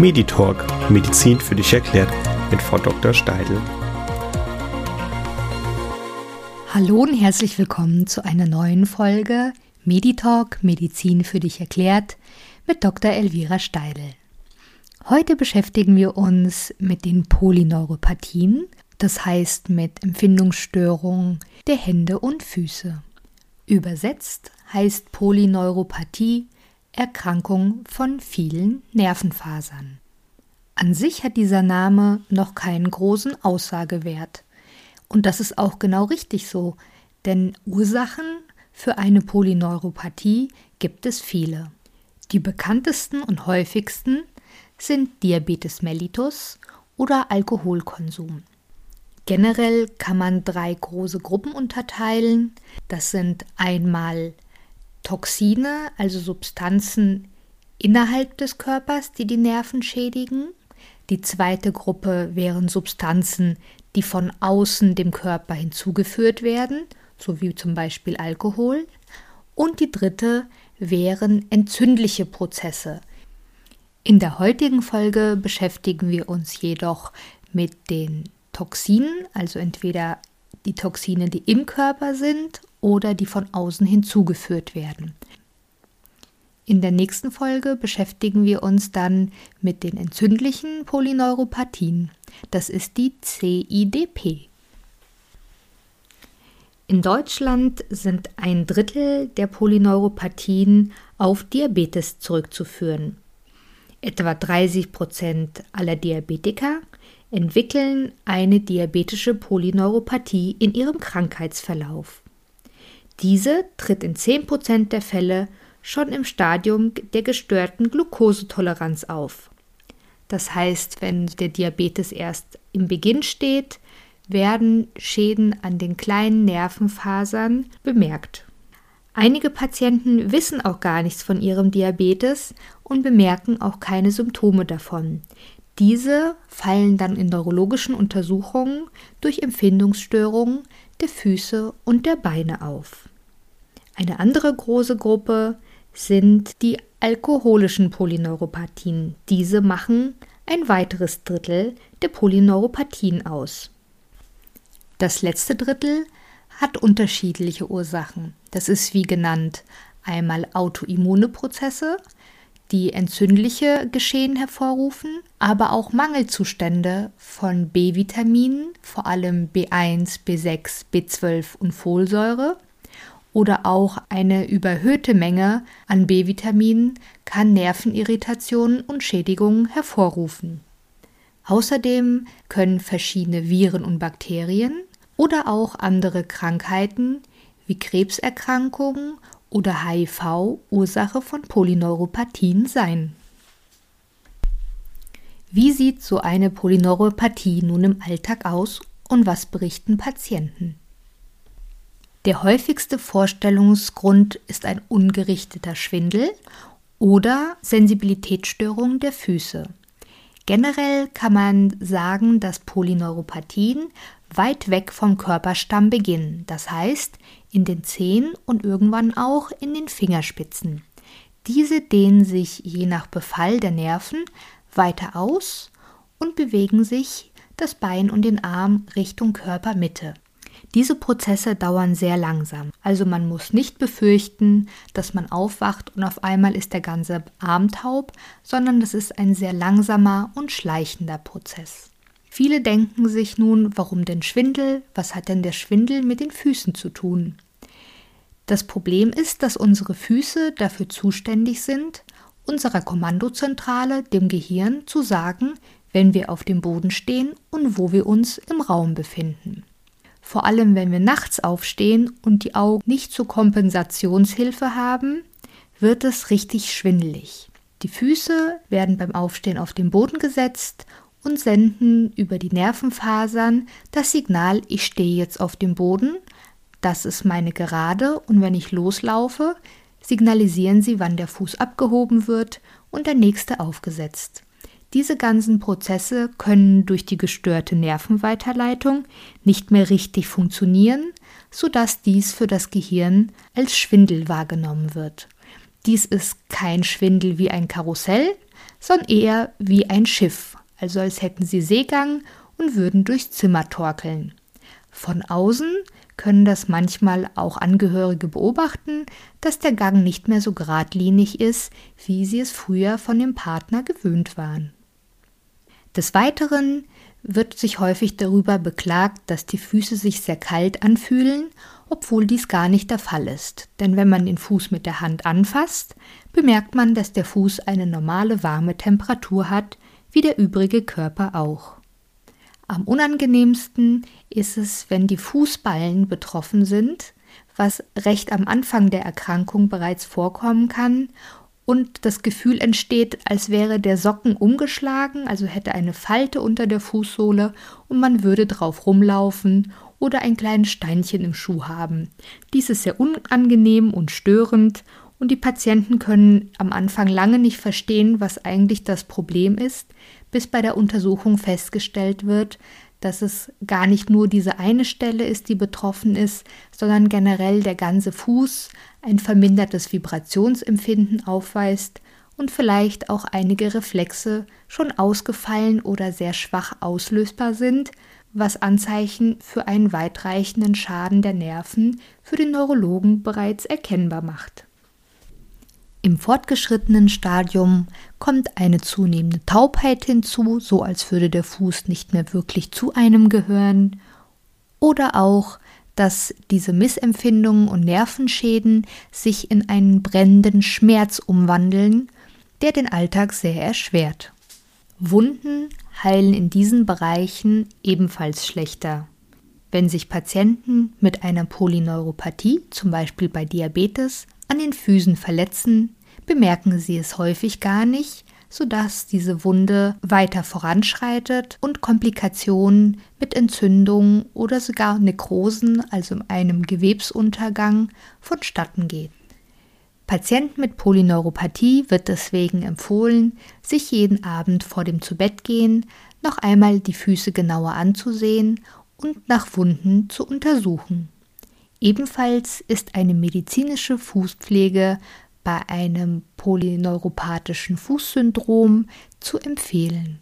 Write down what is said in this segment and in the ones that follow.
Meditalk Medizin für dich erklärt mit Frau Dr. Steidl. Hallo und herzlich willkommen zu einer neuen Folge Meditalk Medizin für dich erklärt mit Dr. Elvira Steidl. Heute beschäftigen wir uns mit den Polyneuropathien, das heißt mit Empfindungsstörungen der Hände und Füße. Übersetzt heißt Polyneuropathie Erkrankung von vielen Nervenfasern. An sich hat dieser Name noch keinen großen Aussagewert. Und das ist auch genau richtig so, denn Ursachen für eine Polyneuropathie gibt es viele. Die bekanntesten und häufigsten sind Diabetes mellitus oder Alkoholkonsum. Generell kann man drei große Gruppen unterteilen. Das sind einmal Toxine, also Substanzen innerhalb des Körpers, die die Nerven schädigen. Die zweite Gruppe wären Substanzen, die von außen dem Körper hinzugeführt werden, so wie zum Beispiel Alkohol. Und die dritte wären entzündliche Prozesse. In der heutigen Folge beschäftigen wir uns jedoch mit den Toxinen, also entweder die Toxine, die im Körper sind oder die von außen hinzugeführt werden. In der nächsten Folge beschäftigen wir uns dann mit den entzündlichen Polyneuropathien. Das ist die CIDP. In Deutschland sind ein Drittel der Polyneuropathien auf Diabetes zurückzuführen. Etwa 30 Prozent aller Diabetiker entwickeln eine diabetische Polyneuropathie in ihrem Krankheitsverlauf. Diese tritt in 10% der Fälle schon im Stadium der gestörten Glukosetoleranz auf. Das heißt, wenn der Diabetes erst im Beginn steht, werden Schäden an den kleinen Nervenfasern bemerkt. Einige Patienten wissen auch gar nichts von ihrem Diabetes und bemerken auch keine Symptome davon. Diese fallen dann in neurologischen Untersuchungen durch Empfindungsstörungen der Füße und der Beine auf. Eine andere große Gruppe sind die alkoholischen Polyneuropathien. Diese machen ein weiteres Drittel der Polyneuropathien aus. Das letzte Drittel hat unterschiedliche Ursachen. Das ist wie genannt einmal autoimmune Prozesse, die entzündliche Geschehen hervorrufen, aber auch Mangelzustände von B-Vitaminen, vor allem B1, B6, B12 und Folsäure oder auch eine überhöhte Menge an B-Vitaminen kann Nervenirritationen und Schädigungen hervorrufen. Außerdem können verschiedene Viren und Bakterien oder auch andere Krankheiten wie Krebserkrankungen oder HIV Ursache von Polyneuropathien sein. Wie sieht so eine Polyneuropathie nun im Alltag aus und was berichten Patienten? Der häufigste Vorstellungsgrund ist ein ungerichteter Schwindel oder Sensibilitätsstörung der Füße. Generell kann man sagen, dass Polyneuropathien weit weg vom Körperstamm beginnen, das heißt in den Zehen und irgendwann auch in den Fingerspitzen. Diese dehnen sich je nach Befall der Nerven weiter aus und bewegen sich das Bein und den Arm Richtung Körpermitte. Diese Prozesse dauern sehr langsam, also man muss nicht befürchten, dass man aufwacht und auf einmal ist der ganze Arm taub, sondern das ist ein sehr langsamer und schleichender Prozess. Viele denken sich nun, warum denn Schwindel? Was hat denn der Schwindel mit den Füßen zu tun? Das Problem ist, dass unsere Füße dafür zuständig sind, unserer Kommandozentrale, dem Gehirn, zu sagen, wenn wir auf dem Boden stehen und wo wir uns im Raum befinden. Vor allem, wenn wir nachts aufstehen und die Augen nicht zur Kompensationshilfe haben, wird es richtig schwindelig. Die Füße werden beim Aufstehen auf den Boden gesetzt und senden über die Nervenfasern das Signal, ich stehe jetzt auf dem Boden, das ist meine Gerade und wenn ich loslaufe, signalisieren sie, wann der Fuß abgehoben wird und der nächste aufgesetzt. Diese ganzen Prozesse können durch die gestörte Nervenweiterleitung nicht mehr richtig funktionieren, sodass dies für das Gehirn als Schwindel wahrgenommen wird. Dies ist kein Schwindel wie ein Karussell, sondern eher wie ein Schiff, also als hätten sie Seegang und würden durchs Zimmer torkeln. Von außen können das manchmal auch Angehörige beobachten, dass der Gang nicht mehr so geradlinig ist, wie sie es früher von dem Partner gewöhnt waren. Des Weiteren wird sich häufig darüber beklagt, dass die Füße sich sehr kalt anfühlen, obwohl dies gar nicht der Fall ist. Denn wenn man den Fuß mit der Hand anfasst, bemerkt man, dass der Fuß eine normale warme Temperatur hat, wie der übrige Körper auch. Am unangenehmsten ist es, wenn die Fußballen betroffen sind, was recht am Anfang der Erkrankung bereits vorkommen kann und das Gefühl entsteht, als wäre der Socken umgeschlagen, also hätte eine Falte unter der Fußsohle und man würde drauf rumlaufen oder ein kleines Steinchen im Schuh haben. Dies ist sehr unangenehm und störend und die Patienten können am Anfang lange nicht verstehen, was eigentlich das Problem ist, bis bei der Untersuchung festgestellt wird, dass es gar nicht nur diese eine Stelle ist, die betroffen ist, sondern generell der ganze Fuß ein vermindertes Vibrationsempfinden aufweist und vielleicht auch einige Reflexe schon ausgefallen oder sehr schwach auslösbar sind, was Anzeichen für einen weitreichenden Schaden der Nerven für den Neurologen bereits erkennbar macht. Im fortgeschrittenen Stadium kommt eine zunehmende Taubheit hinzu, so als würde der Fuß nicht mehr wirklich zu einem gehören, oder auch, dass diese Missempfindungen und Nervenschäden sich in einen brennenden Schmerz umwandeln, der den Alltag sehr erschwert. Wunden heilen in diesen Bereichen ebenfalls schlechter. Wenn sich Patienten mit einer Polyneuropathie, zum Beispiel bei Diabetes, an den Füßen verletzen, bemerken sie es häufig gar nicht, sodass diese Wunde weiter voranschreitet und Komplikationen mit Entzündungen oder sogar Nekrosen, also einem Gewebsuntergang, vonstatten geht. Patienten mit Polyneuropathie wird deswegen empfohlen, sich jeden Abend vor dem Zubettgehen noch einmal die Füße genauer anzusehen und nach Wunden zu untersuchen. Ebenfalls ist eine medizinische Fußpflege bei einem polyneuropathischen Fußsyndrom zu empfehlen.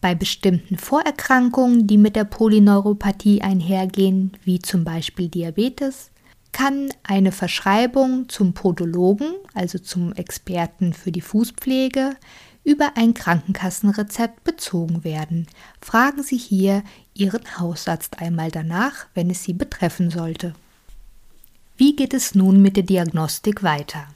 Bei bestimmten Vorerkrankungen, die mit der Polyneuropathie einhergehen, wie zum Beispiel Diabetes, kann eine Verschreibung zum Podologen, also zum Experten für die Fußpflege, über ein Krankenkassenrezept bezogen werden. Fragen Sie hier Ihren Hausarzt einmal danach, wenn es Sie betreffen sollte. Wie geht es nun mit der Diagnostik weiter?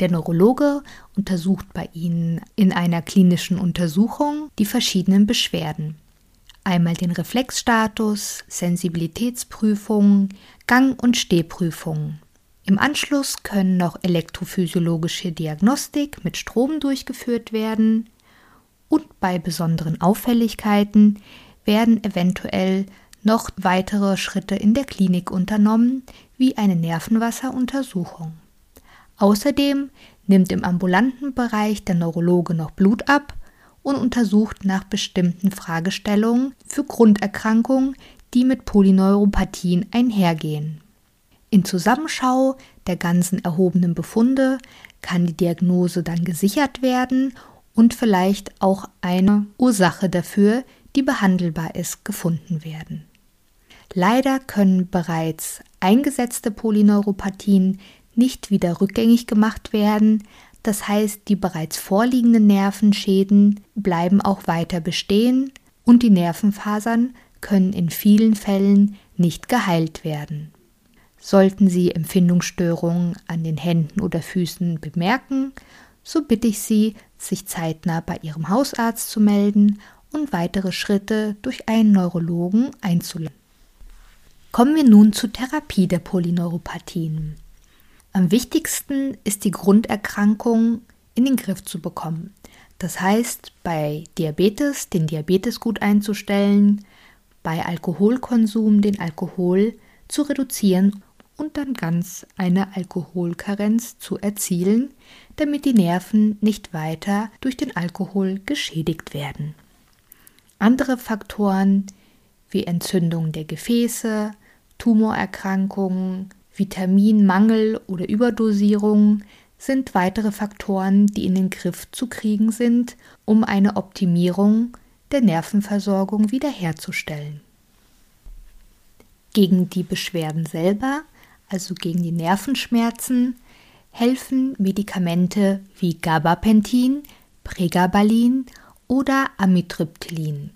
Der Neurologe untersucht bei Ihnen in einer klinischen Untersuchung die verschiedenen Beschwerden. Einmal den Reflexstatus, Sensibilitätsprüfungen, Gang- und Stehprüfungen. Im Anschluss können noch elektrophysiologische Diagnostik mit Strom durchgeführt werden und bei besonderen Auffälligkeiten werden eventuell noch weitere Schritte in der Klinik unternommen, wie eine Nervenwasseruntersuchung. Außerdem nimmt im ambulanten Bereich der Neurologe noch Blut ab und untersucht nach bestimmten Fragestellungen für Grunderkrankungen, die mit Polyneuropathien einhergehen. In Zusammenschau der ganzen erhobenen Befunde kann die Diagnose dann gesichert werden und vielleicht auch eine Ursache dafür, die behandelbar ist, gefunden werden. Leider können bereits eingesetzte Polyneuropathien nicht wieder rückgängig gemacht werden, das heißt, die bereits vorliegenden Nervenschäden bleiben auch weiter bestehen und die Nervenfasern können in vielen Fällen nicht geheilt werden. Sollten Sie Empfindungsstörungen an den Händen oder Füßen bemerken, so bitte ich Sie, sich zeitnah bei Ihrem Hausarzt zu melden und weitere Schritte durch einen Neurologen einzuleiten. Kommen wir nun zur Therapie der Polyneuropathien. Am wichtigsten ist die Grunderkrankung in den Griff zu bekommen. Das heißt, bei Diabetes den Diabetes gut einzustellen, bei Alkoholkonsum den Alkohol zu reduzieren und dann ganz eine Alkoholkarenz zu erzielen, damit die Nerven nicht weiter durch den Alkohol geschädigt werden. Andere Faktoren wie Entzündung der Gefäße, Tumorerkrankungen, Vitaminmangel oder Überdosierung sind weitere Faktoren, die in den Griff zu kriegen sind, um eine Optimierung der Nervenversorgung wiederherzustellen. Gegen die Beschwerden selber, also gegen die Nervenschmerzen, helfen Medikamente wie Gabapentin, Pregabalin oder Amitriptylin.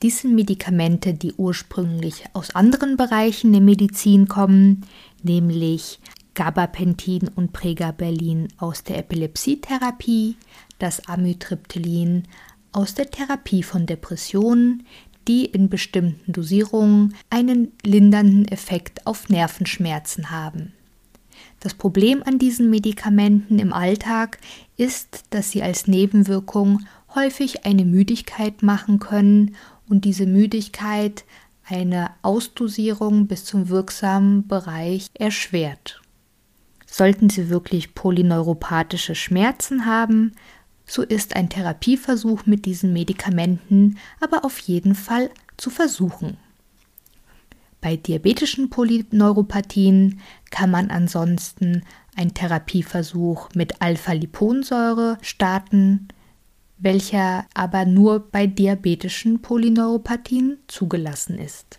Dies sind Medikamente, die ursprünglich aus anderen Bereichen der Medizin kommen, nämlich Gabapentin und Pregabalin aus der Epilepsietherapie, das Amitriptylin aus der Therapie von Depressionen, die in bestimmten Dosierungen einen lindernden Effekt auf Nervenschmerzen haben. Das Problem an diesen Medikamenten im Alltag ist, dass sie als Nebenwirkung häufig eine Müdigkeit machen können und diese Müdigkeit eine Ausdosierung bis zum wirksamen Bereich erschwert. Sollten Sie wirklich polyneuropathische Schmerzen haben, so ist ein Therapieversuch mit diesen Medikamenten aber auf jeden Fall zu versuchen. Bei diabetischen Polyneuropathien kann man ansonsten einen Therapieversuch mit Alpha-Liponsäure starten, welcher aber nur bei diabetischen Polyneuropathien zugelassen ist.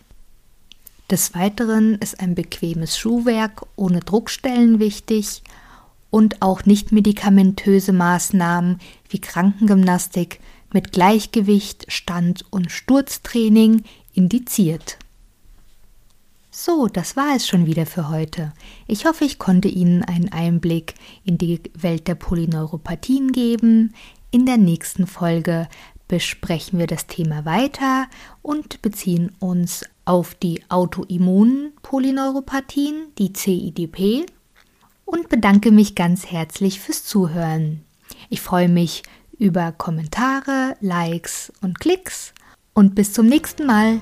Des Weiteren ist ein bequemes Schuhwerk ohne Druckstellen wichtig und auch nicht medikamentöse Maßnahmen wie Krankengymnastik mit Gleichgewicht, Stand- und Sturztraining indiziert. So, das war es schon wieder für heute. Ich hoffe, ich konnte Ihnen einen Einblick in die Welt der Polyneuropathien geben. In der nächsten Folge besprechen wir das Thema weiter und beziehen uns auf die autoimmunen Polyneuropathien, die CIDP, und bedanke mich ganz herzlich fürs Zuhören. Ich freue mich über Kommentare, Likes und Klicks und bis zum nächsten Mal.